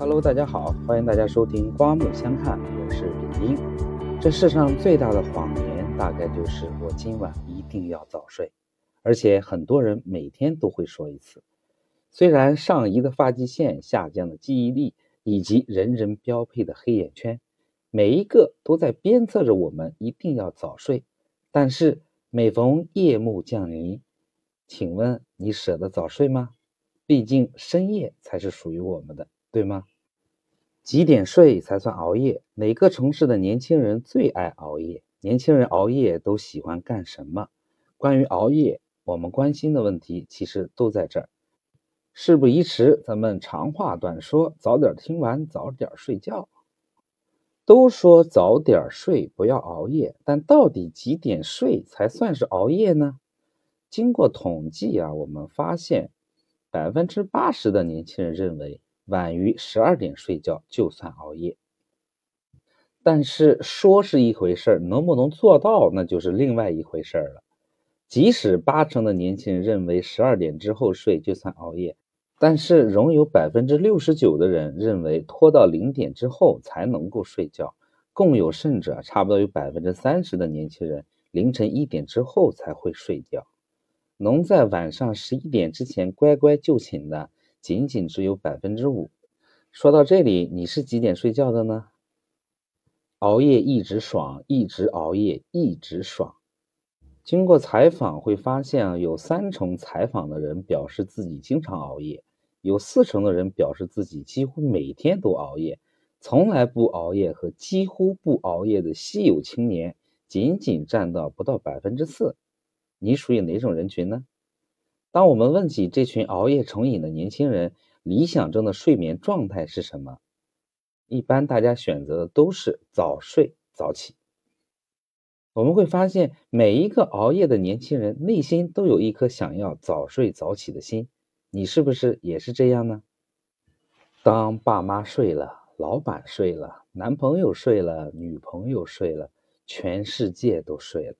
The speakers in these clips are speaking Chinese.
Hello，大家好，欢迎大家收听刮目相看，我是李英。这世上最大的谎言，大概就是我今晚一定要早睡，而且很多人每天都会说一次。虽然上移的发际线、下降的记忆力，以及人人标配的黑眼圈，每一个都在鞭策着我们一定要早睡，但是每逢夜幕降临，请问你舍得早睡吗？毕竟深夜才是属于我们的，对吗？几点睡才算熬夜？哪个城市的年轻人最爱熬夜？年轻人熬夜都喜欢干什么？关于熬夜，我们关心的问题其实都在这儿。事不宜迟，咱们长话短说，早点听完，早点睡觉。都说早点睡，不要熬夜，但到底几点睡才算是熬夜呢？经过统计啊，我们发现。百分之八十的年轻人认为晚于十二点睡觉就算熬夜，但是说是一回事儿，能不能做到那就是另外一回事儿了。即使八成的年轻人认为十二点之后睡就算熬夜，但是仍有百分之六十九的人认为拖到零点之后才能够睡觉，更有甚者，差不多有百分之三十的年轻人凌晨一点之后才会睡觉。能在晚上十一点之前乖乖就寝的，仅仅只有百分之五。说到这里，你是几点睡觉的呢？熬夜一直爽，一直熬夜一直爽。经过采访会发现啊，有三成采访的人表示自己经常熬夜，有四成的人表示自己几乎每天都熬夜，从来不熬夜和几乎不熬夜的稀有青年，仅仅占到不到百分之四。你属于哪种人群呢？当我们问起这群熬夜成瘾的年轻人理想中的睡眠状态是什么，一般大家选择的都是早睡早起。我们会发现，每一个熬夜的年轻人内心都有一颗想要早睡早起的心。你是不是也是这样呢？当爸妈睡了，老板睡了，男朋友睡了，女朋友睡了，全世界都睡了。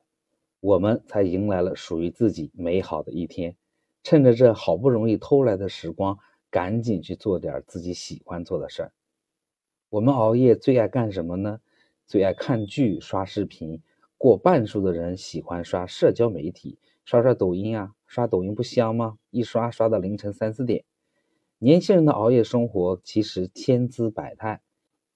我们才迎来了属于自己美好的一天，趁着这好不容易偷来的时光，赶紧去做点自己喜欢做的事儿。我们熬夜最爱干什么呢？最爱看剧、刷视频。过半数的人喜欢刷社交媒体，刷刷抖音啊，刷抖音不香吗？一刷刷到凌晨三四点。年轻人的熬夜生活其实千姿百态。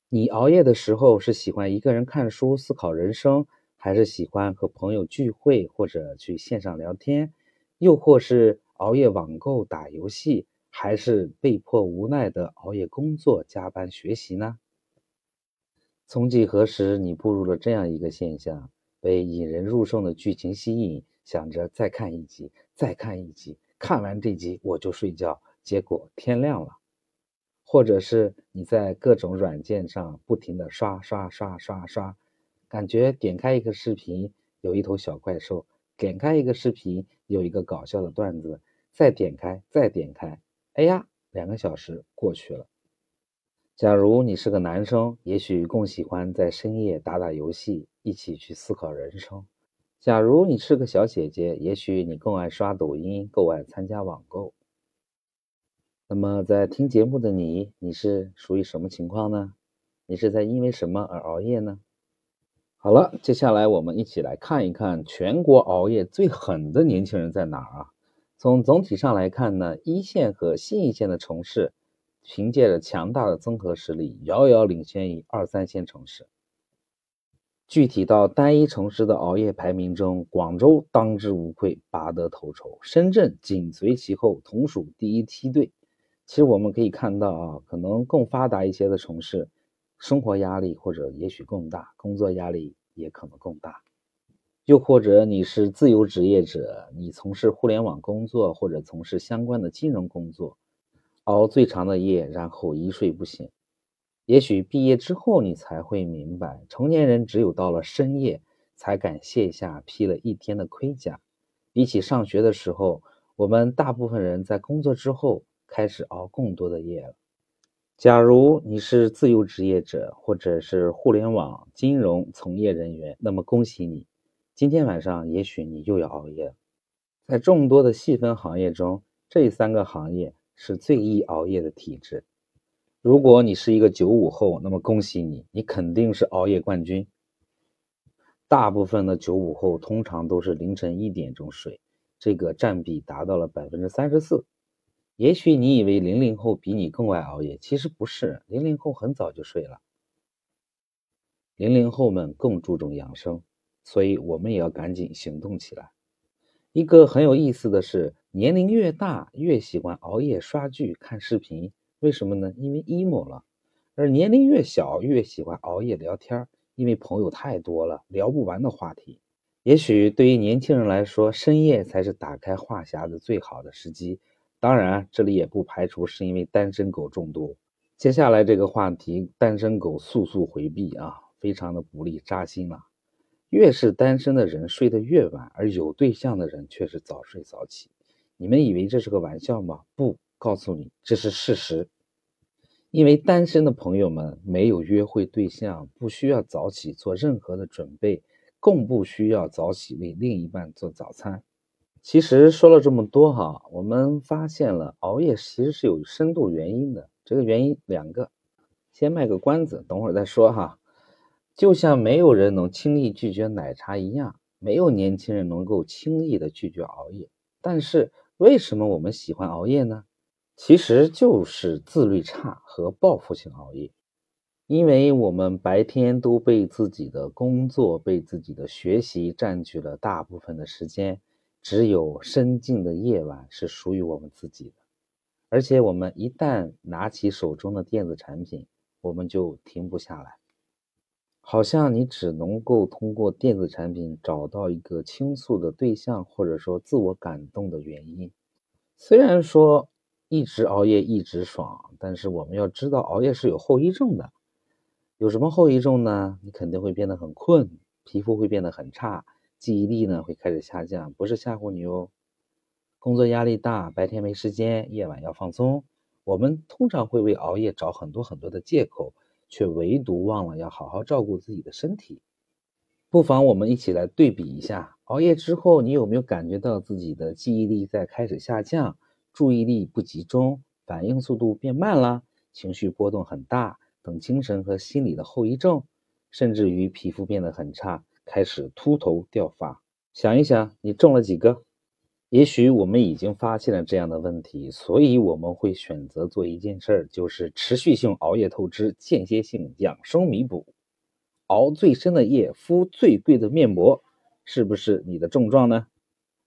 你熬夜的时候是喜欢一个人看书、思考人生？还是喜欢和朋友聚会，或者去线上聊天，又或是熬夜网购、打游戏，还是被迫无奈的熬夜工作、加班学习呢？从几何时，你步入了这样一个现象：被引人入胜的剧情吸引，想着再看一集，再看一集，看完这集我就睡觉，结果天亮了；或者是你在各种软件上不停的刷刷刷刷刷。感觉点开一个视频，有一头小怪兽；点开一个视频，有一个搞笑的段子；再点开，再点开，哎呀，两个小时过去了。假如你是个男生，也许更喜欢在深夜打打游戏，一起去思考人生；假如你是个小姐姐，也许你更爱刷抖音，更爱参加网购。那么，在听节目的你，你是属于什么情况呢？你是在因为什么而熬夜呢？好了，接下来我们一起来看一看全国熬夜最狠的年轻人在哪儿啊？从总体上来看呢，一线和新一线的城市，凭借着强大的综合实力，遥遥领先于二三线城市。具体到单一城市的熬夜排名中，广州当之无愧，拔得头筹，深圳紧随其后，同属第一梯队。其实我们可以看到啊，可能更发达一些的城市。生活压力或者也许更大，工作压力也可能更大，又或者你是自由职业者，你从事互联网工作或者从事相关的金融工作，熬最长的夜，然后一睡不醒。也许毕业之后你才会明白，成年人只有到了深夜才敢卸下披了一天的盔甲。比起上学的时候，我们大部分人在工作之后开始熬更多的夜了。假如你是自由职业者，或者是互联网金融从业人员，那么恭喜你，今天晚上也许你又要熬夜了。在众多的细分行业中，这三个行业是最易熬夜的体质。如果你是一个九五后，那么恭喜你，你肯定是熬夜冠军。大部分的九五后通常都是凌晨一点钟睡，这个占比达到了百分之三十四。也许你以为零零后比你更爱熬夜，其实不是，零零后很早就睡了。零零后们更注重养生，所以我们也要赶紧行动起来。一个很有意思的是，年龄越大越喜欢熬夜刷剧、看视频。为什么呢？因为 emo 了，而年龄越小越喜欢熬夜聊天，因为朋友太多了，聊不完的话题。也许对于年轻人来说，深夜才是打开话匣子最好的时机。当然，这里也不排除是因为单身狗众多。接下来这个话题，单身狗速速回避啊，非常的不利，扎心了。越是单身的人睡得越晚，而有对象的人却是早睡早起。你们以为这是个玩笑吗？不，告诉你，这是事实。因为单身的朋友们没有约会对象，不需要早起做任何的准备，更不需要早起为另一半做早餐。其实说了这么多哈，我们发现了熬夜其实是有深度原因的。这个原因两个，先卖个关子，等会儿再说哈。就像没有人能轻易拒绝奶茶一样，没有年轻人能够轻易的拒绝熬夜。但是为什么我们喜欢熬夜呢？其实就是自律差和报复性熬夜，因为我们白天都被自己的工作、被自己的学习占据了大部分的时间，只有深静的夜晚是属于我们自己的。而且我们一旦拿起手中的电子产品，我们就停不下来，好像你只能够通过电子产品找到一个倾诉的对象，或者说自我感动的原因。虽然说。一直熬夜一直爽，但是我们要知道熬夜是有后遗症的。有什么后遗症呢？你肯定会变得很困，皮肤会变得很差，记忆力呢会开始下降。不是吓唬你哦。工作压力大，白天没时间，夜晚要放松。我们通常会为熬夜找很多很多的借口，却唯独忘了要好好照顾自己的身体。不妨我们一起来对比一下，熬夜之后你有没有感觉到自己的记忆力在开始下降？注意力不集中，反应速度变慢了，情绪波动很大等精神和心理的后遗症，甚至于皮肤变得很差，开始秃头掉发。想一想，你中了几个？也许我们已经发现了这样的问题，所以我们会选择做一件事儿，就是持续性熬夜透支，间歇性养生弥补，熬最深的夜，敷最贵的面膜，是不是你的症状呢？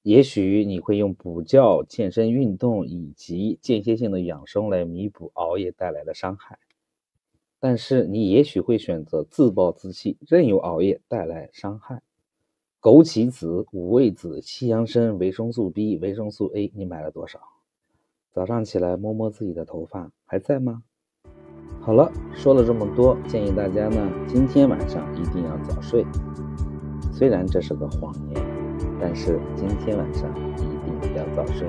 也许你会用补觉、健身运动以及间歇性的养生来弥补熬夜带来的伤害，但是你也许会选择自暴自弃，任由熬夜带来伤害。枸杞子、五味子、西洋参、维生素 B、维生素 A，你买了多少？早上起来摸摸自己的头发，还在吗？好了，说了这么多，建议大家呢，今天晚上一定要早睡。虽然这是个谎言。但是今天晚上一定要早睡。